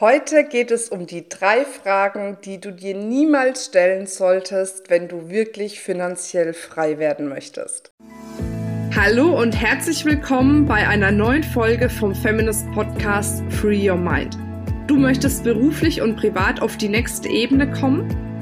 Heute geht es um die drei Fragen, die du dir niemals stellen solltest, wenn du wirklich finanziell frei werden möchtest. Hallo und herzlich willkommen bei einer neuen Folge vom Feminist Podcast Free Your Mind. Du möchtest beruflich und privat auf die nächste Ebene kommen?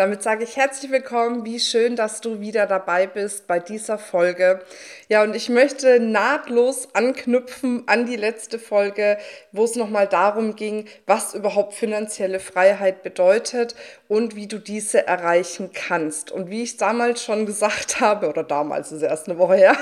Damit sage ich herzlich willkommen, wie schön, dass du wieder dabei bist bei dieser Folge. Ja, und ich möchte nahtlos anknüpfen an die letzte Folge, wo es nochmal darum ging, was überhaupt finanzielle Freiheit bedeutet und wie du diese erreichen kannst. Und wie ich damals schon gesagt habe, oder damals ist erst eine Woche her,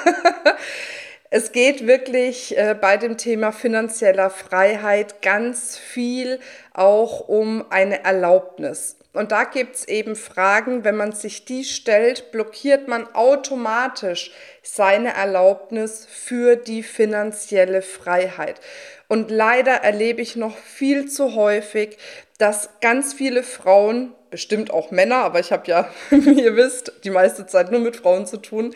Es geht wirklich äh, bei dem Thema finanzieller Freiheit ganz viel auch um eine Erlaubnis. Und da gibt es eben Fragen, wenn man sich die stellt, blockiert man automatisch seine Erlaubnis für die finanzielle Freiheit. Und leider erlebe ich noch viel zu häufig, dass ganz viele Frauen, bestimmt auch Männer, aber ich habe ja, wie ihr wisst, die meiste Zeit nur mit Frauen zu tun,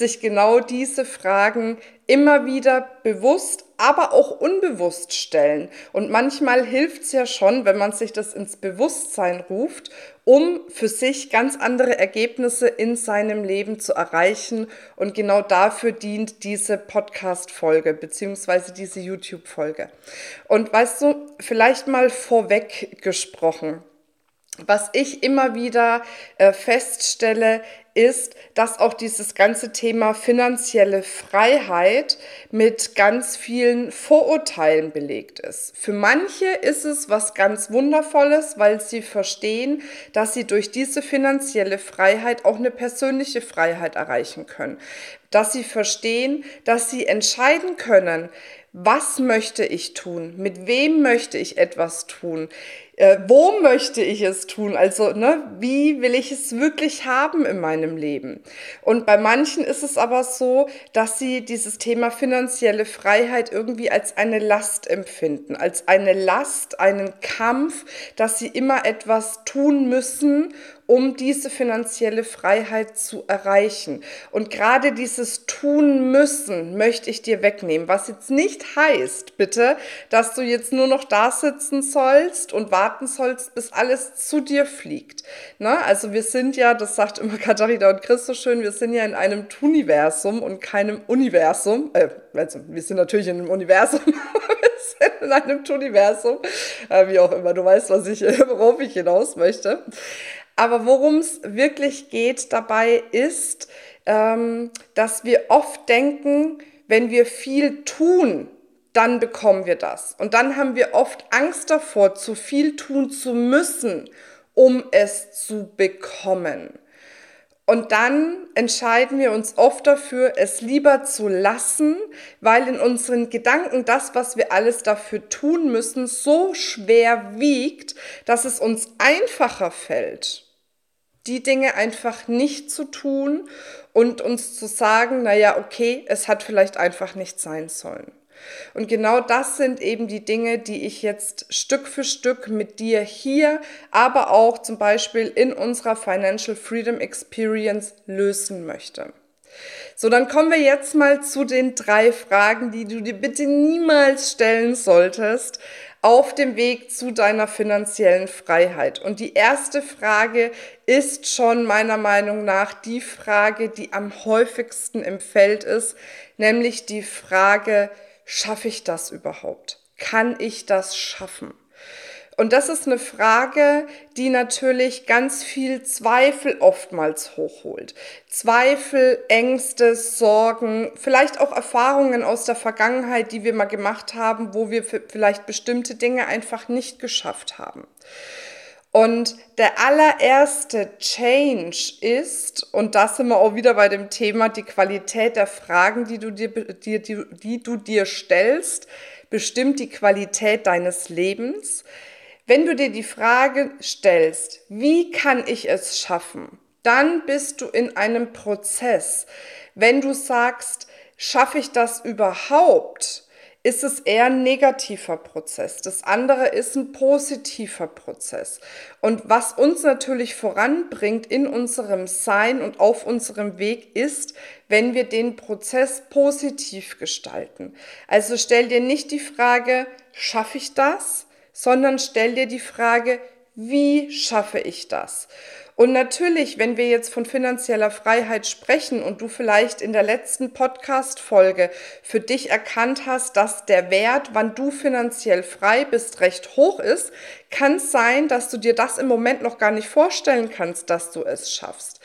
sich genau diese Fragen immer wieder bewusst, aber auch unbewusst stellen. Und manchmal hilft es ja schon, wenn man sich das ins Bewusstsein ruft, um für sich ganz andere Ergebnisse in seinem Leben zu erreichen. Und genau dafür dient diese Podcast-Folge beziehungsweise diese YouTube-Folge. Und weißt du, vielleicht mal vorweg gesprochen. Was ich immer wieder äh, feststelle, ist, dass auch dieses ganze Thema finanzielle Freiheit mit ganz vielen Vorurteilen belegt ist. Für manche ist es was ganz Wundervolles, weil sie verstehen, dass sie durch diese finanzielle Freiheit auch eine persönliche Freiheit erreichen können. Dass sie verstehen, dass sie entscheiden können, was möchte ich tun? Mit wem möchte ich etwas tun? Äh, wo möchte ich es tun? Also, ne, wie will ich es wirklich haben in meinem Leben? Und bei manchen ist es aber so, dass sie dieses Thema finanzielle Freiheit irgendwie als eine Last empfinden, als eine Last, einen Kampf, dass sie immer etwas tun müssen, um diese finanzielle Freiheit zu erreichen. Und gerade dieses tun müssen möchte ich dir wegnehmen, was jetzt nicht heißt, bitte, dass du jetzt nur noch da sitzen sollst und warten sollst, bis alles zu dir fliegt. Ne? Also wir sind ja, das sagt immer Katharina und Chris so schön, wir sind ja in einem Tuniversum und keinem Universum. Äh, also wir sind natürlich in einem Universum, wir sind in einem Tuniversum. Äh, wie auch immer, du weißt, was ich, worauf ich hinaus möchte. Aber worum es wirklich geht dabei ist, ähm, dass wir oft denken, wenn wir viel tun, dann bekommen wir das. Und dann haben wir oft Angst davor, zu viel tun zu müssen, um es zu bekommen. Und dann entscheiden wir uns oft dafür, es lieber zu lassen, weil in unseren Gedanken das, was wir alles dafür tun müssen, so schwer wiegt, dass es uns einfacher fällt, die Dinge einfach nicht zu tun und uns zu sagen, naja, okay, es hat vielleicht einfach nicht sein sollen. Und genau das sind eben die Dinge, die ich jetzt Stück für Stück mit dir hier, aber auch zum Beispiel in unserer Financial Freedom Experience lösen möchte. So, dann kommen wir jetzt mal zu den drei Fragen, die du dir bitte niemals stellen solltest, auf dem Weg zu deiner finanziellen Freiheit. Und die erste Frage ist schon meiner Meinung nach die Frage, die am häufigsten im Feld ist, nämlich die Frage, schaffe ich das überhaupt? Kann ich das schaffen? Und das ist eine Frage, die natürlich ganz viel Zweifel oftmals hochholt. Zweifel, Ängste, Sorgen, vielleicht auch Erfahrungen aus der Vergangenheit, die wir mal gemacht haben, wo wir vielleicht bestimmte Dinge einfach nicht geschafft haben. Und der allererste Change ist, und da sind wir auch wieder bei dem Thema, die Qualität der Fragen, die du dir, die, die, die du dir stellst, bestimmt die Qualität deines Lebens. Wenn du dir die Frage stellst, wie kann ich es schaffen, dann bist du in einem Prozess. Wenn du sagst, schaffe ich das überhaupt, ist es eher ein negativer Prozess. Das andere ist ein positiver Prozess. Und was uns natürlich voranbringt in unserem Sein und auf unserem Weg ist, wenn wir den Prozess positiv gestalten. Also stell dir nicht die Frage, schaffe ich das, sondern stell dir die Frage, wie schaffe ich das? Und natürlich, wenn wir jetzt von finanzieller Freiheit sprechen und du vielleicht in der letzten Podcast-Folge für dich erkannt hast, dass der Wert, wann du finanziell frei bist, recht hoch ist, kann es sein, dass du dir das im Moment noch gar nicht vorstellen kannst, dass du es schaffst.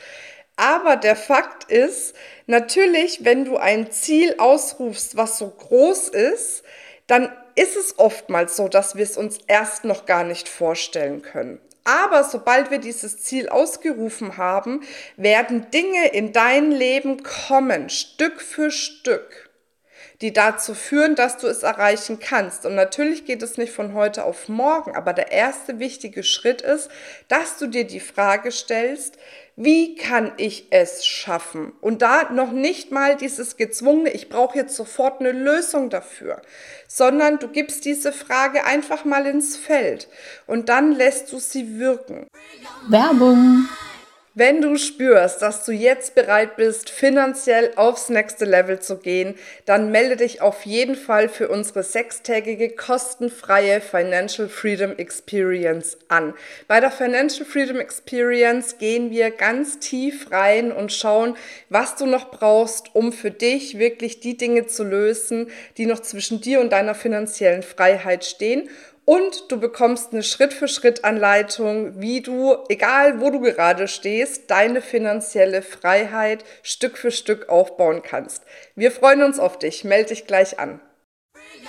Aber der Fakt ist, natürlich, wenn du ein Ziel ausrufst, was so groß ist, dann ist es oftmals so, dass wir es uns erst noch gar nicht vorstellen können. Aber sobald wir dieses Ziel ausgerufen haben, werden Dinge in dein Leben kommen, Stück für Stück, die dazu führen, dass du es erreichen kannst. Und natürlich geht es nicht von heute auf morgen, aber der erste wichtige Schritt ist, dass du dir die Frage stellst, wie kann ich es schaffen? Und da noch nicht mal dieses gezwungene, ich brauche jetzt sofort eine Lösung dafür, sondern du gibst diese Frage einfach mal ins Feld und dann lässt du sie wirken. Werbung. Wenn du spürst, dass du jetzt bereit bist, finanziell aufs nächste Level zu gehen, dann melde dich auf jeden Fall für unsere sechstägige kostenfreie Financial Freedom Experience an. Bei der Financial Freedom Experience gehen wir ganz tief rein und schauen, was du noch brauchst, um für dich wirklich die Dinge zu lösen, die noch zwischen dir und deiner finanziellen Freiheit stehen und du bekommst eine Schritt-für-Schritt-Anleitung, wie du, egal wo du gerade stehst, deine finanzielle Freiheit Stück für Stück aufbauen kannst. Wir freuen uns auf dich. Melde dich gleich an.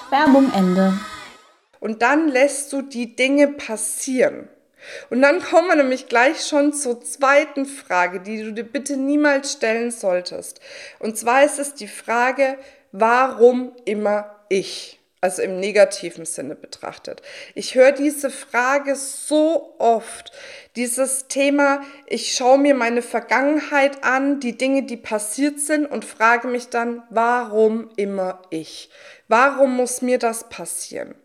Werbung Ende. Und dann lässt du die Dinge passieren. Und dann kommen wir nämlich gleich schon zur zweiten Frage, die du dir bitte niemals stellen solltest. Und zwar ist es die Frage, warum immer ich? Also im negativen Sinne betrachtet. Ich höre diese Frage so oft, dieses Thema, ich schaue mir meine Vergangenheit an, die Dinge, die passiert sind und frage mich dann, warum immer ich? Warum muss mir das passieren?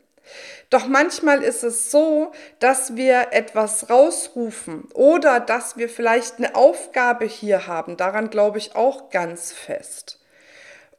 Doch manchmal ist es so, dass wir etwas rausrufen oder dass wir vielleicht eine Aufgabe hier haben. Daran glaube ich auch ganz fest.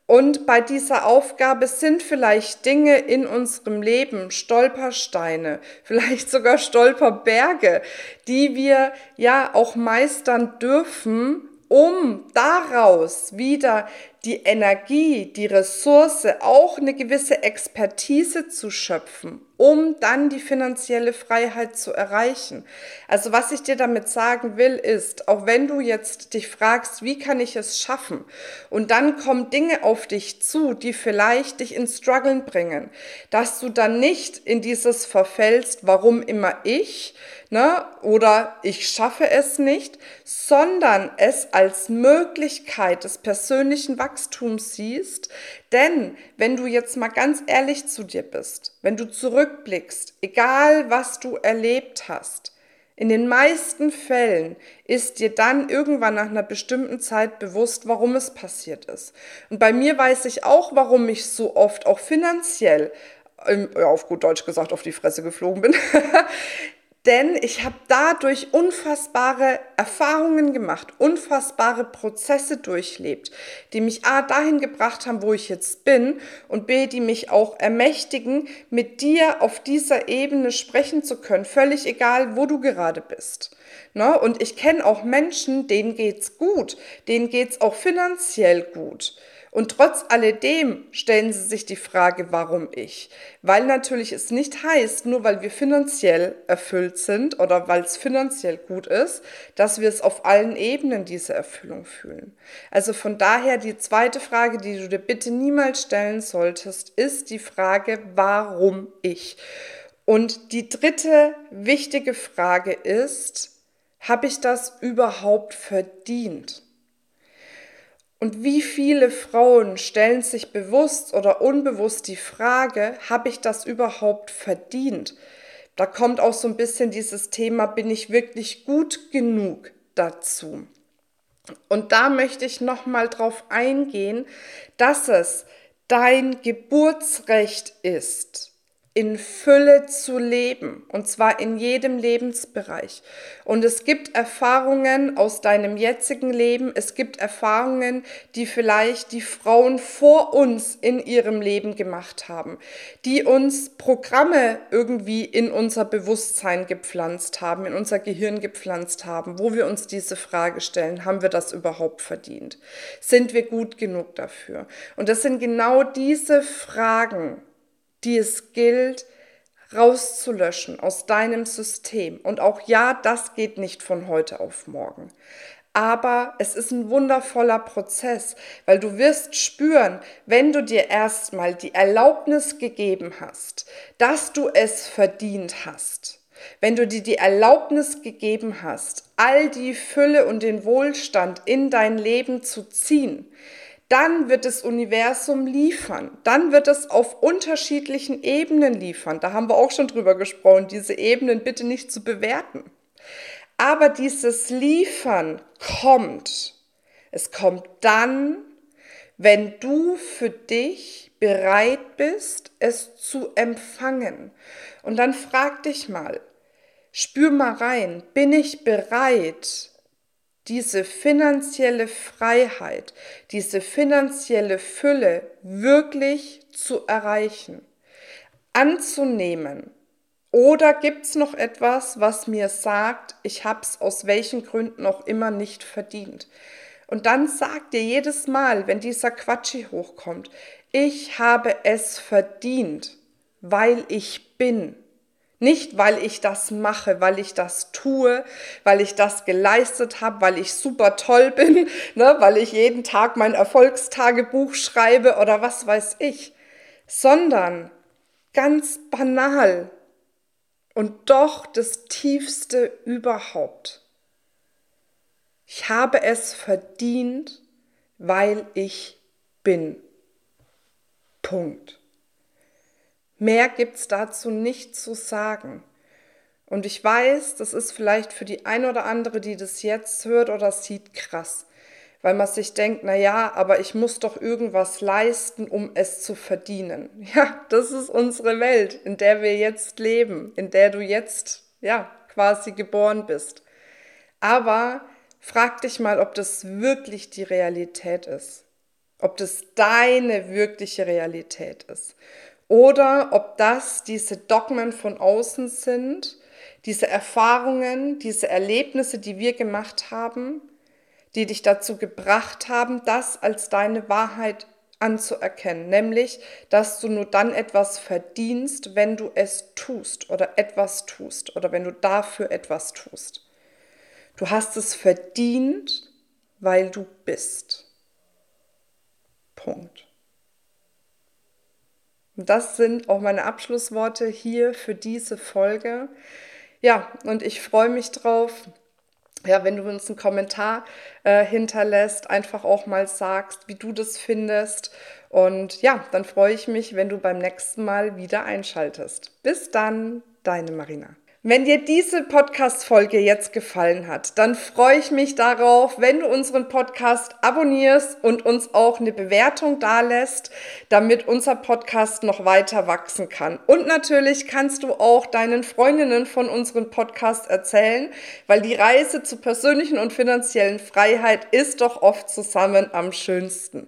Und bei dieser Aufgabe sind vielleicht Dinge in unserem Leben, Stolpersteine, vielleicht sogar Stolperberge, die wir ja auch meistern dürfen, um daraus wieder die Energie, die Ressource, auch eine gewisse Expertise zu schöpfen, um dann die finanzielle Freiheit zu erreichen. Also was ich dir damit sagen will, ist, auch wenn du jetzt dich fragst, wie kann ich es schaffen? Und dann kommen Dinge auf dich zu, die vielleicht dich ins Struggeln bringen, dass du dann nicht in dieses verfällst, warum immer ich, ne, oder ich schaffe es nicht, sondern es als Möglichkeit des persönlichen Wachstums Wachstum siehst. Denn wenn du jetzt mal ganz ehrlich zu dir bist, wenn du zurückblickst, egal was du erlebt hast, in den meisten Fällen ist dir dann irgendwann nach einer bestimmten Zeit bewusst, warum es passiert ist. Und bei mir weiß ich auch, warum ich so oft auch finanziell, ja, auf gut Deutsch gesagt, auf die Fresse geflogen bin. Denn ich habe dadurch unfassbare Erfahrungen gemacht, unfassbare Prozesse durchlebt, die mich A dahin gebracht haben, wo ich jetzt bin und B, die mich auch ermächtigen, mit dir auf dieser Ebene sprechen zu können, völlig egal, wo du gerade bist. Ne? Und ich kenne auch Menschen, denen geht's gut, denen geht's auch finanziell gut. Und trotz alledem stellen sie sich die Frage, warum ich? Weil natürlich es nicht heißt, nur weil wir finanziell erfüllt sind oder weil es finanziell gut ist, dass wir es auf allen Ebenen diese Erfüllung fühlen. Also von daher die zweite Frage, die du dir bitte niemals stellen solltest, ist die Frage, warum ich? Und die dritte wichtige Frage ist, habe ich das überhaupt verdient? Und wie viele Frauen stellen sich bewusst oder unbewusst die Frage, habe ich das überhaupt verdient? Da kommt auch so ein bisschen dieses Thema, bin ich wirklich gut genug dazu? Und da möchte ich nochmal drauf eingehen, dass es dein Geburtsrecht ist, in Fülle zu leben, und zwar in jedem Lebensbereich. Und es gibt Erfahrungen aus deinem jetzigen Leben, es gibt Erfahrungen, die vielleicht die Frauen vor uns in ihrem Leben gemacht haben, die uns Programme irgendwie in unser Bewusstsein gepflanzt haben, in unser Gehirn gepflanzt haben, wo wir uns diese Frage stellen, haben wir das überhaupt verdient? Sind wir gut genug dafür? Und das sind genau diese Fragen, die es gilt rauszulöschen aus deinem System. Und auch ja, das geht nicht von heute auf morgen. Aber es ist ein wundervoller Prozess, weil du wirst spüren, wenn du dir erstmal die Erlaubnis gegeben hast, dass du es verdient hast, wenn du dir die Erlaubnis gegeben hast, all die Fülle und den Wohlstand in dein Leben zu ziehen, dann wird das Universum liefern. Dann wird es auf unterschiedlichen Ebenen liefern. Da haben wir auch schon drüber gesprochen, diese Ebenen bitte nicht zu bewerten. Aber dieses Liefern kommt. Es kommt dann, wenn du für dich bereit bist, es zu empfangen. Und dann frag dich mal, spür mal rein, bin ich bereit, diese finanzielle Freiheit, diese finanzielle Fülle wirklich zu erreichen, anzunehmen? Oder gibt es noch etwas, was mir sagt, ich habe es aus welchen Gründen auch immer nicht verdient? Und dann sagt dir jedes Mal, wenn dieser Quatschi hochkommt, ich habe es verdient, weil ich bin. Nicht, weil ich das mache, weil ich das tue, weil ich das geleistet habe, weil ich super toll bin, ne, weil ich jeden Tag mein Erfolgstagebuch schreibe oder was weiß ich, sondern ganz banal und doch das Tiefste überhaupt. Ich habe es verdient, weil ich bin. Punkt. Mehr gibt es dazu nicht zu sagen. Und ich weiß, das ist vielleicht für die ein oder andere, die das jetzt hört oder sieht, krass, weil man sich denkt, na ja, aber ich muss doch irgendwas leisten, um es zu verdienen. Ja, das ist unsere Welt, in der wir jetzt leben, in der du jetzt ja quasi geboren bist. Aber frag dich mal, ob das wirklich die Realität ist. Ob das deine wirkliche Realität ist oder ob das diese Dogmen von außen sind, diese Erfahrungen, diese Erlebnisse, die wir gemacht haben, die dich dazu gebracht haben, das als deine Wahrheit anzuerkennen, nämlich, dass du nur dann etwas verdienst, wenn du es tust oder etwas tust oder wenn du dafür etwas tust. Du hast es verdient, weil du bist. Punkt. Das sind auch meine Abschlussworte hier für diese Folge. Ja, und ich freue mich drauf, ja, wenn du uns einen Kommentar äh, hinterlässt, einfach auch mal sagst, wie du das findest. Und ja, dann freue ich mich, wenn du beim nächsten Mal wieder einschaltest. Bis dann, deine Marina. Wenn dir diese Podcast-Folge jetzt gefallen hat, dann freue ich mich darauf, wenn du unseren Podcast abonnierst und uns auch eine Bewertung dalässt, damit unser Podcast noch weiter wachsen kann. Und natürlich kannst du auch deinen Freundinnen von unserem Podcast erzählen, weil die Reise zur persönlichen und finanziellen Freiheit ist doch oft zusammen am schönsten.